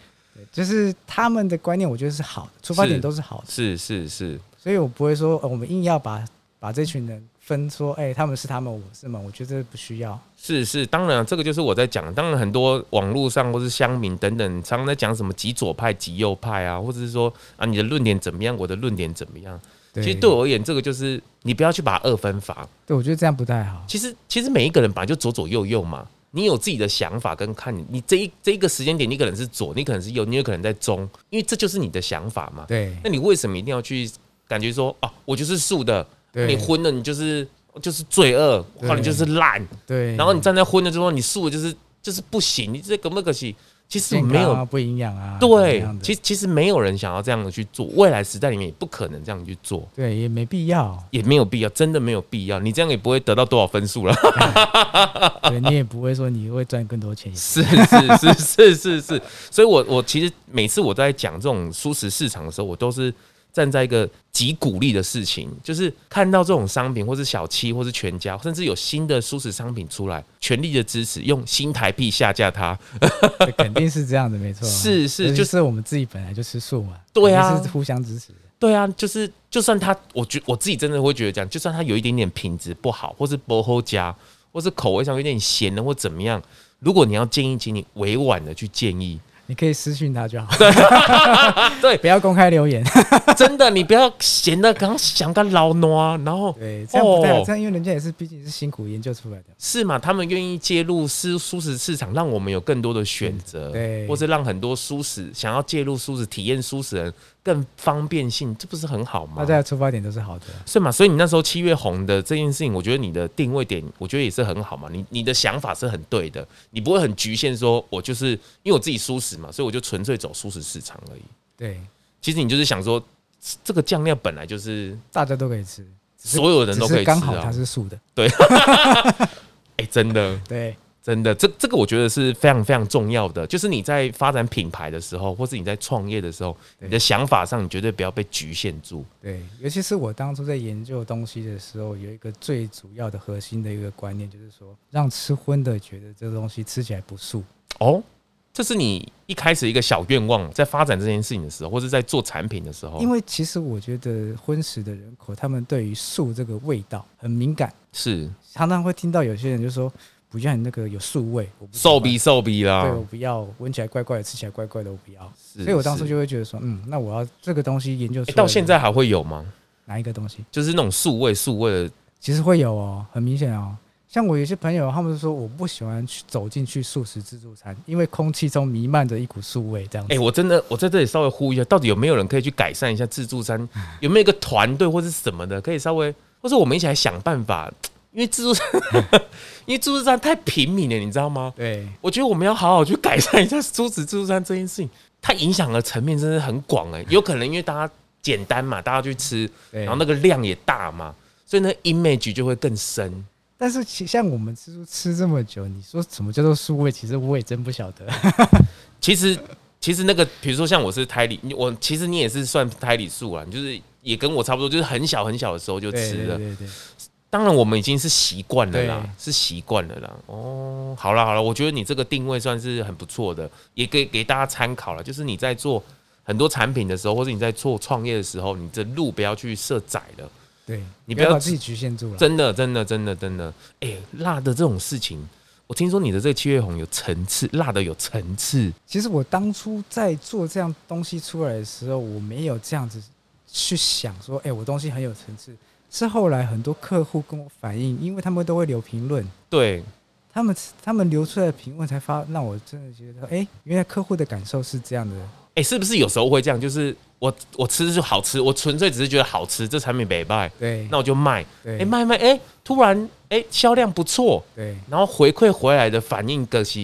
就是他们的观念，我觉得是好的，出发点都是好的。是是是，所以我不会说，我们硬要把把这群人。分说，哎、欸，他们是他们，我是们，我觉得不需要。是是，当然，这个就是我在讲。当然，很多网络上或是乡民等等，常常在讲什么极左派、极右派啊，或者是说啊，你的论点怎么样，我的论点怎么样。其实对我而言，这个就是你不要去把它二分法。对，我觉得这样不太好。其实，其实每一个人本来就左左右右嘛，你有自己的想法跟看你，你这一这一个时间点，你可能是左，你可能是右，你有可能在中，因为这就是你的想法嘛。对。那你为什么一定要去感觉说，啊，我就是素的？你荤了，你就是就是罪恶，或者你就是烂，对。然后你站在荤的之后，你素的就是就是不行，你这个不可惜。其实没有不营养啊。对，其实其实没有人想要这样的去做，未来时代里面也不可能这样去做。对，也没必要，也没有必要，真的没有必要。你这样也不会得到多少分数了。对，你也不会说你会赚更多钱。是是是是是是，所以我我其实每次我在讲这种蔬食市场的时候，我都是。站在一个极鼓励的事情，就是看到这种商品，或是小七，或是全家，甚至有新的舒适商品出来，全力的支持，用新台币下架它，肯定是这样的，没错。是是，就是我们自己本来就吃素嘛，对啊，是互相支持。对啊，就是就算他，我觉我自己真的会觉得这样，就算他有一点点品质不好，或是不好加，或是口味上有点咸的，或怎么样，如果你要建议，请你委婉的去建议。你可以私信他就好，对，不要公开留言。真的，你不要闲的刚想个老挪，然后对，这样不太好，这样因为人家也是毕竟是辛苦研究出来的，是嘛？他们愿意介入舒舒适市场，让我们有更多的选择，对，或是让很多舒适想要介入舒适体验舒适人。更方便性，这不是很好吗？大家的出发点都是好的，是吗？所以你那时候七月红的这件事情，我觉得你的定位点，我觉得也是很好嘛。你你的想法是很对的，你不会很局限，说我就是因为我自己蔬食嘛，所以我就纯粹走蔬食市场而已。对，其实你就是想说，这个酱料本来就是大家都可以吃，所有人都可以吃，刚好它是素的。对，哎，真的，对。真的，这这个我觉得是非常非常重要的，就是你在发展品牌的时候，或是你在创业的时候，你的想法上，你绝对不要被局限住。对，尤其是我当初在研究东西的时候，有一个最主要的核心的一个观念，就是说，让吃荤的觉得这个东西吃起来不素。哦，这是你一开始一个小愿望，在发展这件事情的时候，或是在做产品的时候。因为其实我觉得荤食的人口，他们对于素这个味道很敏感，是常常会听到有些人就说。不像你那个有素味，素鼻素鼻啦。对，我不要，闻起来怪怪的，吃起来怪怪的，我不要。所以我当时就会觉得说，嗯，那我要这个东西研究出来。到现在还会有吗？哪一个东西？就是那种素味素味的，其实会有哦，很明显哦。像我有些朋友，他们说我不喜欢去走进去素食自助餐，因为空气中弥漫着一股素味，这样子。哎，我真的，我在这里稍微呼吁一下，到底有没有人可以去改善一下自助餐？有没有一个团队或者什么的，可以稍微，或者我们一起来想办法。因为自助餐，因为自助餐太平民了，你知道吗？对，我觉得我们要好好去改善一下蔬食自助餐这件事情，它影响的层面真的很广哎。有可能因为大家简单嘛，大家去吃，然后那个量也大嘛，所以那 image 就会更深。但是像我们吃吃这么久，你说什么叫做素味？其实我也真不晓得。其实其实那个，比如说像我是胎里，我其实你也是算胎里素啊，你就是也跟我差不多，就是很小很小的时候就吃了。对对对。当然，我们已经是习惯了啦，是习惯了啦。哦，好了好了，我觉得你这个定位算是很不错的，也给给大家参考了。就是你在做很多产品的时候，或者你在做创业的时候，你的路不要去设窄了。对，你不要，把自己局限住了。真的，真的，真的，真的。哎、欸，辣的这种事情，我听说你的这个七月红有层次，辣的有层次。其实我当初在做这样东西出来的时候，我没有这样子去想说，哎、欸，我东西很有层次。是后来很多客户跟我反映，因为他们都会留评论，对，他们他们留出来的评论才发，让我真的觉得，哎，原来客户的感受是这样的。哎，是不是有时候会这样？就是我我吃就好吃，我纯粹只是觉得好吃，这产品没卖，对，那我就卖，对，哎卖卖，哎突然哎销量不错，对，然后回馈回来的反应可是，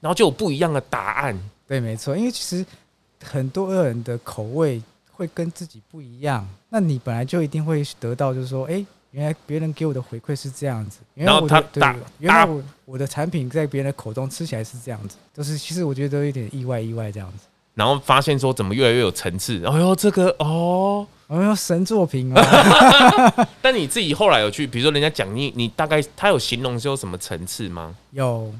然后就有不一样的答案，对，没错，因为其实很多人的口味会跟自己不一样，那你本来就一定会得到，就是说，哎，原来别人给我的回馈是这样子，然后他打，原来我我的产品在别人的口中吃起来是这样子，就是其实我觉得都有点意外，意外这样子。然后发现说怎么越来越有层次，哎呦这个哦，哎呦神作品啊。但你自己后来有去，比如说人家讲你，你大概他有形容是有什么层次吗？有，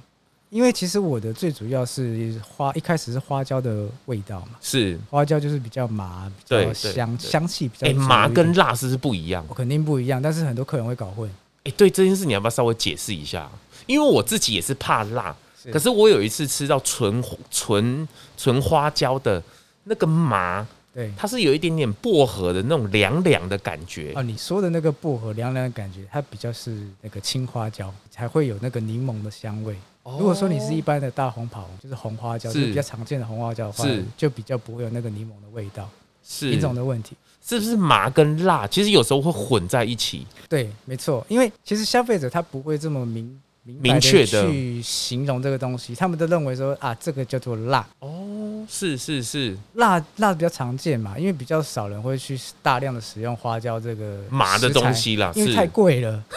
因为其实我的最主要是花，一开始是花椒的味道嘛，是花椒就是比较麻，比较香，香气比较。哎，麻跟辣是不是不一样？我肯定不一样，但是很多客人会搞混。哎，对这件事你要不要稍微解释一下？因为我自己也是怕辣。可是我有一次吃到纯纯纯花椒的那个麻，对，它是有一点点薄荷的那种凉凉的感觉。哦，你说的那个薄荷凉凉的感觉，它比较是那个青花椒，才会有那个柠檬的香味。哦、如果说你是一般的大红袍，就是红花椒，是比较常见的红花椒的话，是就比较不会有那个柠檬的味道。是品种的问题，是不是麻跟辣其实有时候会混在一起？对，没错，因为其实消费者他不会这么明。明确的去形容这个东西，他们都认为说啊，这个叫做辣哦，是是是，辣辣比较常见嘛，因为比较少人会去大量的使用花椒这个麻的东西啦，因为太贵了。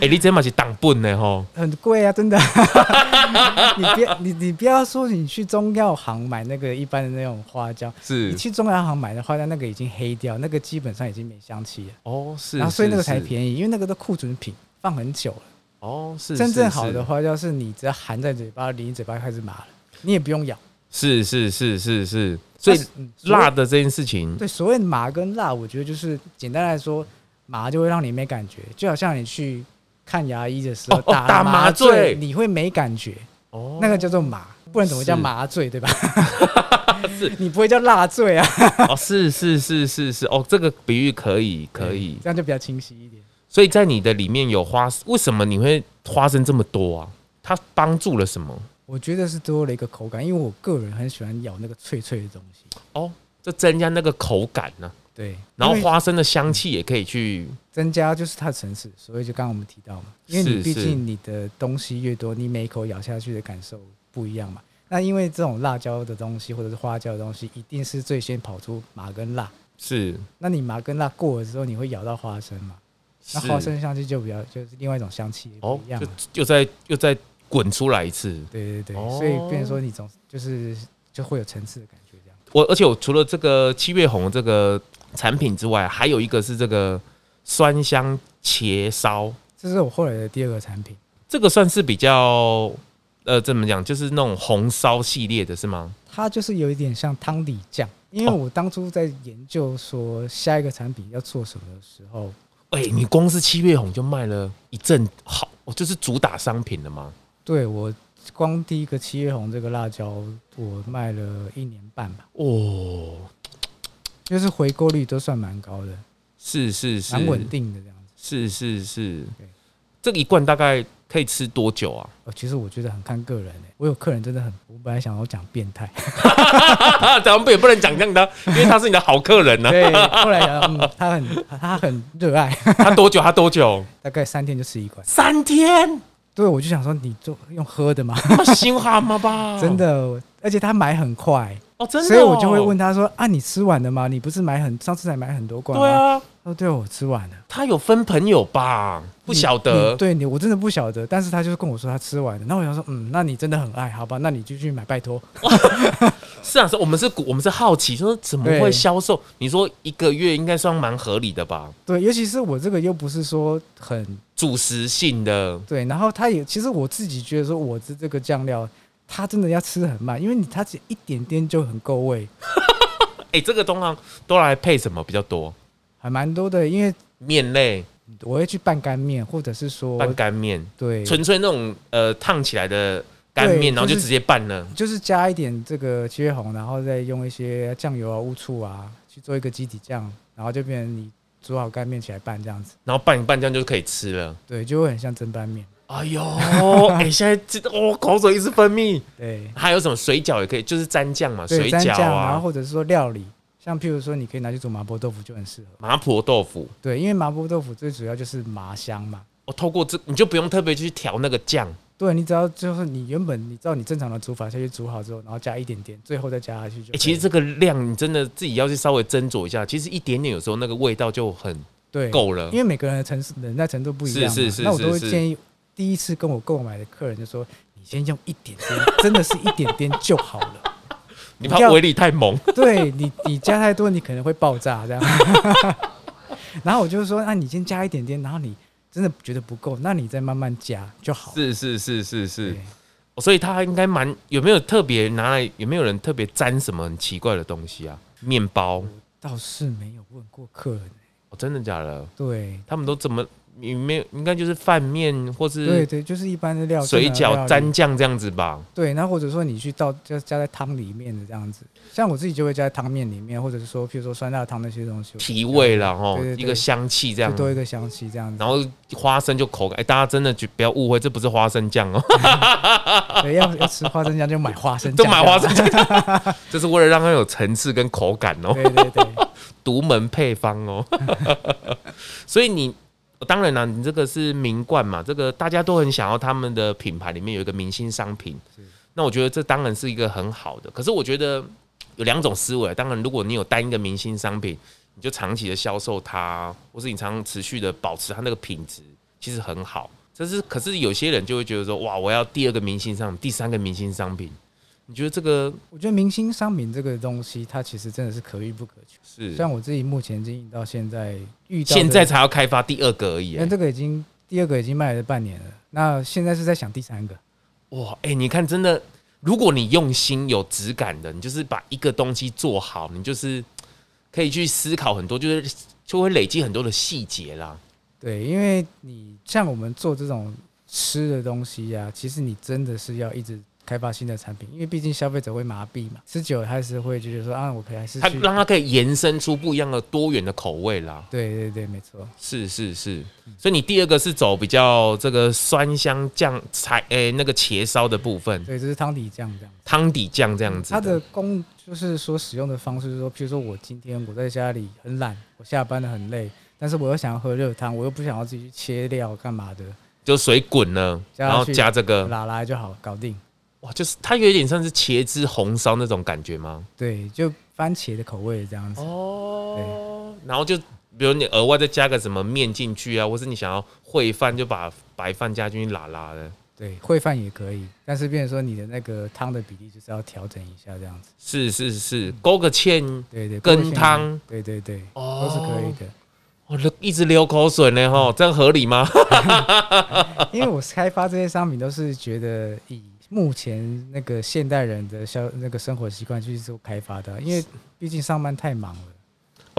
哎，你这嘛是当本的吼，很贵啊，真的。你别你你不要说你去中药行买那个一般的那种花椒，是你去中药行买的花椒，那个已经黑掉，那个基本上已经没香气了。哦，是，然后所以那个才便宜，因为那个都库存品，放很久了。哦，是真正好的花椒，是你只要含在嘴巴里，你嘴巴开始麻了，你也不用咬。是是是是是，所以辣的这件事情，对，所谓麻跟辣，我觉得就是简单来说，麻就会让你没感觉，就好像你去看牙医的时候打麻醉，你会没感觉。哦，那个叫做麻，不然怎么叫麻醉，对吧？是，你不会叫辣醉啊。哦，是是是是是，哦，这个比喻可以可以，这样就比较清晰一点。所以在你的里面有花，为什么你会花生这么多啊？它帮助了什么？我觉得是多了一个口感，因为我个人很喜欢咬那个脆脆的东西。哦，这增加那个口感呢？对。然后花生的香气也可以去增加，就是它的层次。所以就刚刚我们提到嘛，因为你毕竟你的东西越多，你每一口咬下去的感受不一样嘛。那因为这种辣椒的东西或者是花椒的东西，一定是最先跑出麻跟辣。是。那你麻跟辣过了之后，你会咬到花生嘛？那花生香气就比较就是另外一种香气哦一样，就又再又再滚出来一次。对对对，所以变成说你总就是就会有层次的感觉这样。我而且我除了这个七月红这个产品之外，还有一个是这个酸香茄烧，这是我后来的第二个产品。这个算是比较呃怎么讲，就是那种红烧系列的是吗？它就是有一点像汤底酱，因为我当初在研究说下一个产品要做什么的时候。哎、欸，你光是七月红就卖了一阵好，哦就是主打商品了吗？对，我光第一个七月红这个辣椒，我卖了一年半吧。哦，就是回购率都算蛮高的，是是是，蛮稳定的这样子。是是是，对，这一罐大概。可以吃多久啊？呃其实我觉得很看个人诶。我有客人真的很，我本来想要讲变态，咱们也不能讲这样的，因为他是你的好客人呢。对，后来嗯，他很他很热爱。他多久？他多久？大概三天就吃一罐。三天？对，我就想说，你就用喝的嘛，心寒吗吧？真的，而且他买很快哦，真的。所以我就会问他说：“啊，你吃完了吗？你不是买很上次才买很多罐吗？”对啊。哦，对，我吃完了。他有分朋友吧？不晓得。对你，我真的不晓得。但是他就是跟我说他吃完了。那我想说，嗯，那你真的很爱，好吧？那你就去买，拜托。是啊，是，我们是，我们是好奇，说怎么会销售？你说一个月应该算蛮合理的吧？对，尤其是我这个又不是说很主食性的。对，然后他也，其实我自己觉得说，我的这个酱料，他真的要吃很慢，因为你他只一点点就很够味。哎、欸，这个通常都来配什么比较多？还蛮多的，因为面类，我会去拌干面，或者是说拌干面，对，纯粹那种呃烫起来的干面，然后就直接拌了，就是加一点这个七月红，然后再用一些酱油啊、乌醋啊去做一个基底酱，然后就变成你煮好干面起来拌这样子，然后拌一拌这样就可以吃了。对，就会很像蒸拌面。哎呦，哎、欸，现在这哦，口水一直分泌。对，还有什么水饺也可以，就是蘸酱嘛，水饺啊，然后或者是说料理，像譬如说你可以拿去煮麻婆豆腐就很适合。麻婆豆腐，对，因为麻婆豆腐最主要就是麻香嘛。我、哦、透过这，你就不用特别去调那个酱。对，你只要就是你原本你知道你正常的煮法下去煮好之后，然后加一点点，最后再加下去就。哎、欸，其实这个量你真的自己要去稍微斟酌一下，其实一点点有时候那个味道就很对够了。因为每个人的程忍耐程度不一样，是是是，那我都会建议。第一次跟我购买的客人就说：“你先用一点点，真的是一点点就好了。你怕威力太猛，对你，你加太多，你可能会爆炸这样。然后我就说：那你先加一点点，然后你真的觉得不够，那你再慢慢加就好。是是是是是，所以他应该蛮有没有特别拿来？有没有人特别沾什么很奇怪的东西啊？面包倒是没有问过客人、欸，哦，真的假的？对，他们都怎么？”你没有，应该就是饭面或是对对，就是一般的料，水饺蘸酱这样子吧。对，那或者说你去倒，就加在汤里面的这样子。像我自己就会加在汤面里面，或者是说，譬如说酸辣汤那些东西，提味了哦，一个香气这样，多一个香气这样子。然后花生就口感，哎，大家真的就不要误会，这不是花生酱哦。对，要要吃花生酱就买花生酱，就买花生酱，这是为了让它有层次跟口感哦。对对对，独门配方哦。所以你。当然啦，你这个是名冠嘛，这个大家都很想要他们的品牌里面有一个明星商品。那我觉得这当然是一个很好的。可是我觉得有两种思维。当然，如果你有单一个明星商品，你就长期的销售它，或是你常持续的保持它那个品质，其实很好。这是可是有些人就会觉得说，哇，我要第二个明星商品，第三个明星商品。你觉得这个？我觉得明星商品这个东西，它其实真的是可遇不可求。是，像我自己目前经营到现在，遇到现在才要开发第二个而已。那这个已经第二个已经卖了半年了，那现在是在想第三个。哇，哎，你看，真的，如果你用心、有质感的，你就是把一个东西做好，你就是可以去思考很多，就是就会累积很多的细节啦。对，因为你像我们做这种吃的东西呀、啊，其实你真的是要一直。开发新的产品，因为毕竟消费者会麻痹嘛，吃久了还是会觉得说啊，我可以还是他让他可以延伸出不一样的多元的口味啦。对对对，没错，是是是。所以你第二个是走比较这个酸香酱菜，诶，那个茄烧的部分。对，这是汤底酱这样。汤底酱这样子。它的功就是说使用的方式，就是说，譬如说我今天我在家里很懒，我下班了很累，但是我又想要喝热汤，我又不想要自己去切料干嘛的，就水滚了，然后加这个拿来就好，搞定。哇，就是它有点像是茄汁红烧那种感觉吗？对，就番茄的口味这样子。哦，对，然后就比如你额外再加个什么面进去啊，或是你想要烩饭，就把白饭加进去拉拉的。对，烩饭也可以，但是变成说你的那个汤的比例就是要调整一下这样子。是是是，勾个芡，对对，羹汤，对对对，都是可以的。我都一直流口水呢，哈，这样合理吗？因为我开发这些商品都是觉得以。目前那个现代人的消那个生活习惯就是做开发的，因为毕竟上班太忙了，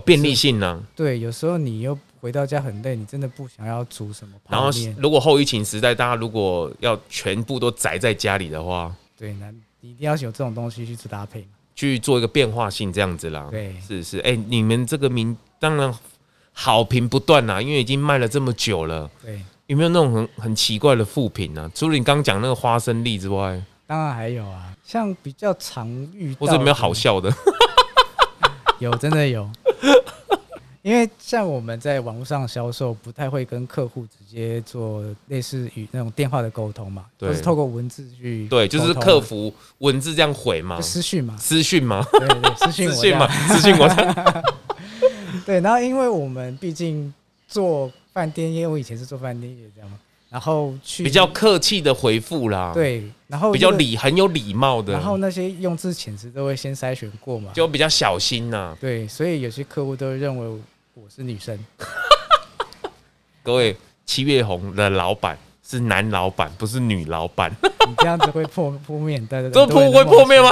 便利性呢？对，有时候你又回到家很累，你真的不想要煮什么。然后，如果后疫情时代，大家如果要全部都宅在家里的话，对，那你一定要有这种东西去做搭配，去做一个变化性这样子啦。对，是是，哎、欸，你们这个名当然好评不断啦，因为已经卖了这么久了。对。有没有那种很很奇怪的副品呢？除了你刚刚讲那个花生粒之外，当然还有啊，像比较常遇到，或者有没有好笑的，有真的有，因为像我们在网络上销售，不太会跟客户直接做类似于那种电话的沟通嘛，都是透过文字去，对，就是客服文字这样回嘛，私讯嘛，私讯嘛，对对，私讯 私讯嘛，私讯我，对，然后因为我们毕竟做。饭店，因为我以前是做饭店业这样嘛，然后去比较客气的回复啦，对，然后比较礼很有礼貌的，然后那些用字遣词都会先筛选过嘛，就比较小心呐、啊，对，所以有些客户都会认为我是女生。各位，七月红的老板。是男老板，不是女老板。你这样子会破破灭，对对对，这破会破灭吗？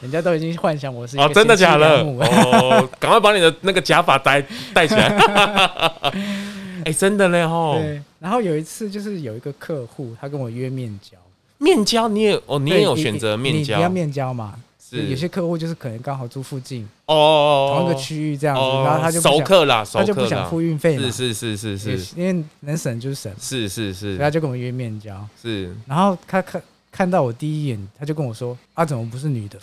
人家都已经幻想我是哦，真的假的？哦，赶快把你的那个假发戴戴起来。哎、欸，真的嘞吼。对，然后有一次就是有一个客户，他跟我约面交。面交你也哦，你也有选择面交？你要面交嘛？是有些客户就是可能刚好住附近哦，同一个区域这样子，哦、然后他就熟客啦，他就不想付运费嘛，是是是是是，因为能省就是省，是是是，他就跟我约面交，是，然后他看看到我第一眼，他就跟我说：“啊，怎么不是女的？”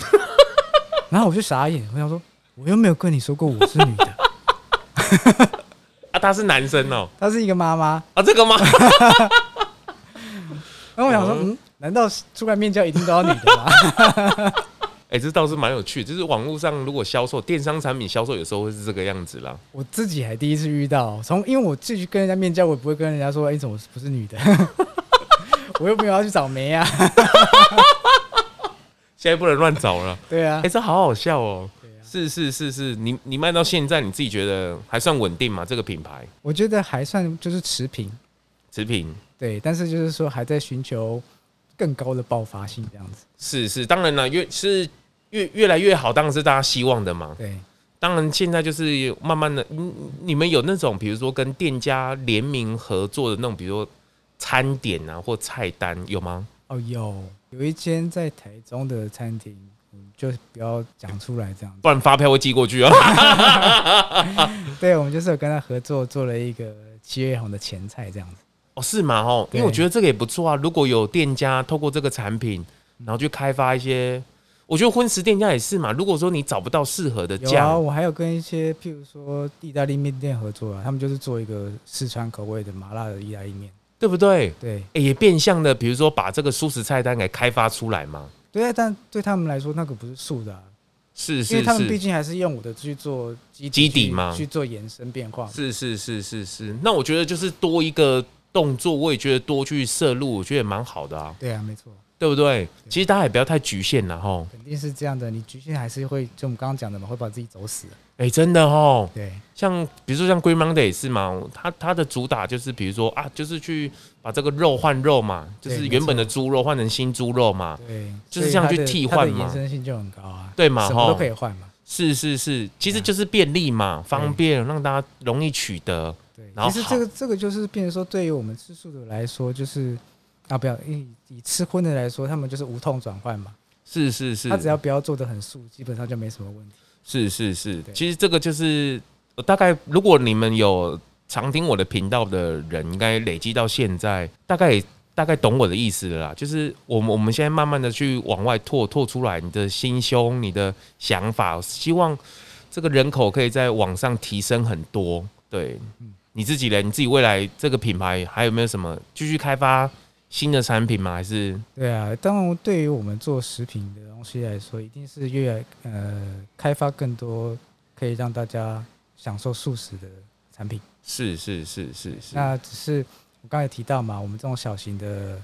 然后我就傻眼，我想说，我又没有跟你说过我是女的。啊，他是男生哦，他是一个妈妈啊，这个吗？然后我想说，嗯，难道出来面交一定都要女的吗？哎、欸，这倒是蛮有趣。就是网络上如果销售电商产品销售，有时候会是这个样子啦。我自己还第一次遇到，从因为我自己跟人家面交，我也不会跟人家说，哎、欸，怎么不是女的？我又没有要去找媒啊。现在不能乱找了。对啊，哎、欸，这好好笑哦。是是是是，你你卖到现在，你自己觉得还算稳定吗？这个品牌？我觉得还算，就是持平，持平。对，但是就是说还在寻求更高的爆发性这样子。是是，当然了，越是越越来越好，当然是大家希望的嘛。对，当然现在就是慢慢的，你你们有那种比如说跟店家联名合作的那种，比如说餐点啊或菜单有吗？哦，有，有一间在台中的餐厅。就不要讲出来这样，不然发票会寄过去啊。对，我们就是有跟他合作，做了一个七月红的前菜这样子。哦，是吗？哦，因为我觉得这个也不错啊。如果有店家透过这个产品，然后去开发一些，我觉得荤食店家也是嘛。如果说你找不到适合的酱，有啊，我还有跟一些譬如说意大利面店合作啊，他们就是做一个四川口味的麻辣的意大利面，对不对？对，欸，也变相的，比如说把这个素食菜单给开发出来嘛。对，但对他们来说，那个不是素的，啊，是，是，是，因为他们毕竟还是用我的去做基基底嘛，去做延伸变化。是是是是是，那我觉得就是多一个动作，我也觉得多去摄入，我觉得也蛮好的啊。对啊，没错。对不对？其实大家也不要太局限了哈。肯定是这样的，你局限还是会，就我们刚刚讲的嘛，会把自己走死。哎，真的哦。对，像比如说像 Green Monday 也是嘛，它它的主打就是比如说啊，就是去把这个肉换肉嘛，就是原本的猪肉换成新猪肉嘛。对，就是这样去替换嘛。延伸性就很高啊。对嘛？什么都可以换嘛。是是是，其实就是便利嘛，方便让大家容易取得。对，然其实这个这个就是变成说，对于我们吃素的来说，就是。啊，不要以以吃荤的来说，他们就是无痛转换嘛。是是是，他只要不要做的很素，基本上就没什么问题。是是是，其实这个就是大概，如果你们有常听我的频道的人，应该累积到现在，大概大概懂我的意思了啦。就是我们我们现在慢慢的去往外拓拓出来，你的心胸、你的想法，希望这个人口可以在往上提升很多。对，你自己呢？你自己未来这个品牌还有没有什么继续开发？新的产品吗？还是对啊，当然，对于我们做食品的东西来说，一定是越来呃开发更多可以让大家享受素食的产品。是是是是是。那只是我刚才提到嘛，我们这种小型的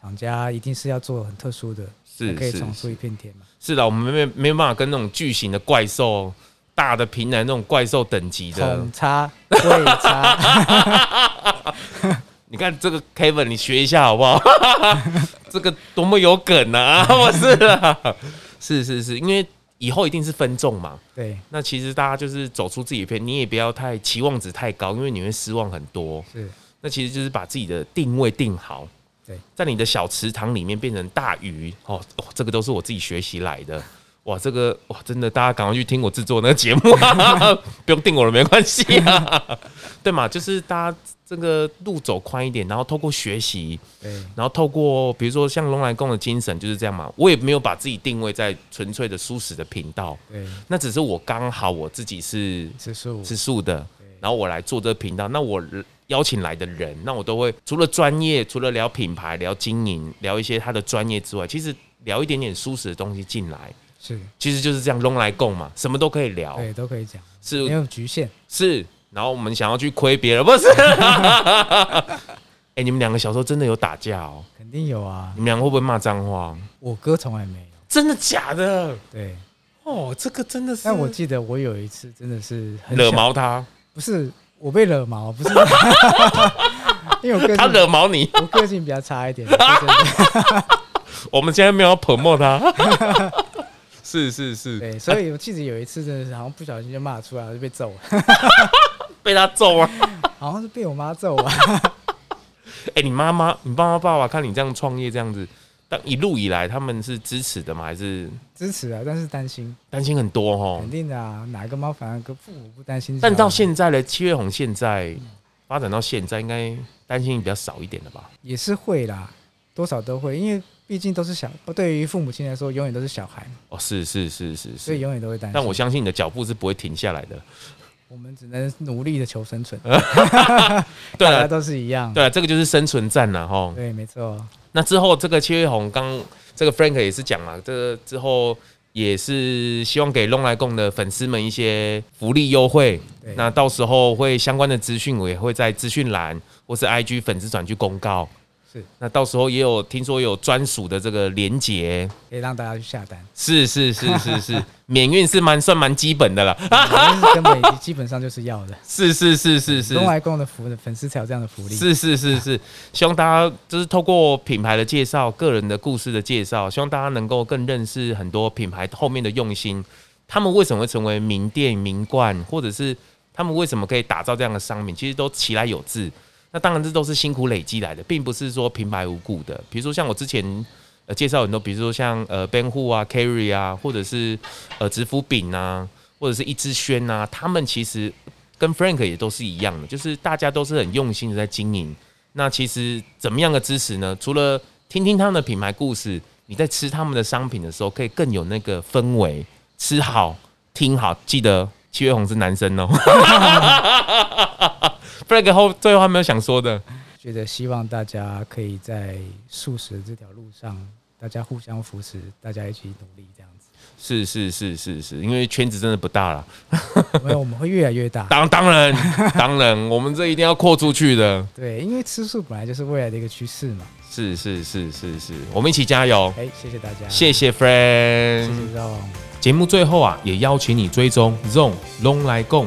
厂家一定是要做很特殊的，是可以闯出一片天嘛。是的，我们没没有办法跟那种巨型的怪兽、大的平台那种怪兽等级的。统差会差。你看这个 Kevin，你学一下好不好？这个多么有梗啊！我是啊，是是是，因为以后一定是分众嘛。对，那其实大家就是走出自己的片，你也不要太期望值太高，因为你会失望很多。是，那其实就是把自己的定位定好。对，在你的小池塘里面变成大鱼哦哦，这个都是我自己学习来的。哇，这个哇，真的，大家赶快去听我制作那个节目，不用订我了，没关系啊，对嘛？就是大家这个路走宽一点，然后透过学习，对，然后透过比如说像龙来共的精神就是这样嘛。我也没有把自己定位在纯粹的素食的频道，对，那只是我刚好我自己是吃素吃素的，然后我来做这个频道。那我邀请来的人，那我都会除了专业，除了聊品牌、聊经营、聊一些他的专业之外，其实聊一点点素食的东西进来。是，其实就是这样，拢来共嘛，什么都可以聊，对，都可以讲，是没有局限，是。然后我们想要去亏别人，不是？哎、欸，你们两个小时候真的有打架哦？肯定有啊。你们两个会不会骂脏话？我哥从来没有。真的假的？对。哦，这个真的是。但我记得我有一次真的是很惹毛他，不是我被惹毛，不是，因为我个性他惹毛你，我个性比较差一点。我们现在没有 promote 他。是是是，对，所以我记得有一次真的是，好像不小心就骂出来了，就被揍了，被他揍啊，好像是被我妈揍啊。哎，你妈妈、你爸爸、爸爸看你这样创业这样子，但一路以来他们是支持的吗？还是支持啊？但是担心，担心很多哦。肯定的啊，哪一个猫反而跟父母不担心？但到现在呢，七月红现在发展到现在，应该担心比较少一点了吧？也是会啦，多少都会，因为毕竟都是小，对于父母亲来说，永远都是小孩。哦，是是是是是，所以永远都会担心。但我相信你的脚步是不会停下来的。我们只能努力的求生存。对啊，都是一样。对啊，这个就是生存战了哈。对，没错。那之后，这个七月红刚这个 Frank 也是讲嘛，这個之后也是希望给龙来共的粉丝们一些福利优惠。那到时候会相关的资讯，我也会在资讯栏或是 IG 粉丝转去公告。是，那到时候也有听说有专属的这个连接，可以让大家去下单。是是是是是，免运是蛮算蛮基本的了，根本基本上就是要的。是是是是是，东来共的福的粉丝才有这样的福利。是是是是，希望大家就是透过品牌的介绍、个人的故事的介绍，希望大家能够更认识很多品牌后面的用心，他们为什么会成为名店名冠，或者是他们为什么可以打造这样的商品，其实都其来有自。那当然，这都是辛苦累积来的，并不是说平白无故的。比如说像我之前呃介绍很多，比如说像呃 Ben Hu 啊、Carry 啊，或者是呃直福饼啊，或者是一枝轩啊，他们其实跟 Frank 也都是一样的，就是大家都是很用心的在经营。那其实怎么样的支持呢？除了听听他们的品牌故事，你在吃他们的商品的时候，可以更有那个氛围。吃好听好，记得七月红是男生哦。Frank 后最后还没有想说的，觉得希望大家可以在素食这条路上，大家互相扶持，大家一起努力，这样子。是是是是是，因为圈子真的不大了。没有，我们会越来越大。当当然 当然，我们这一定要扩出去的。对，因为吃素本来就是未来的一个趋势嘛。是是是是是，我们一起加油。哎，谢谢大家，谢谢 Frank，谢谢 ZONG。节目最后啊，也邀请你追踪 ZONG 咙来共。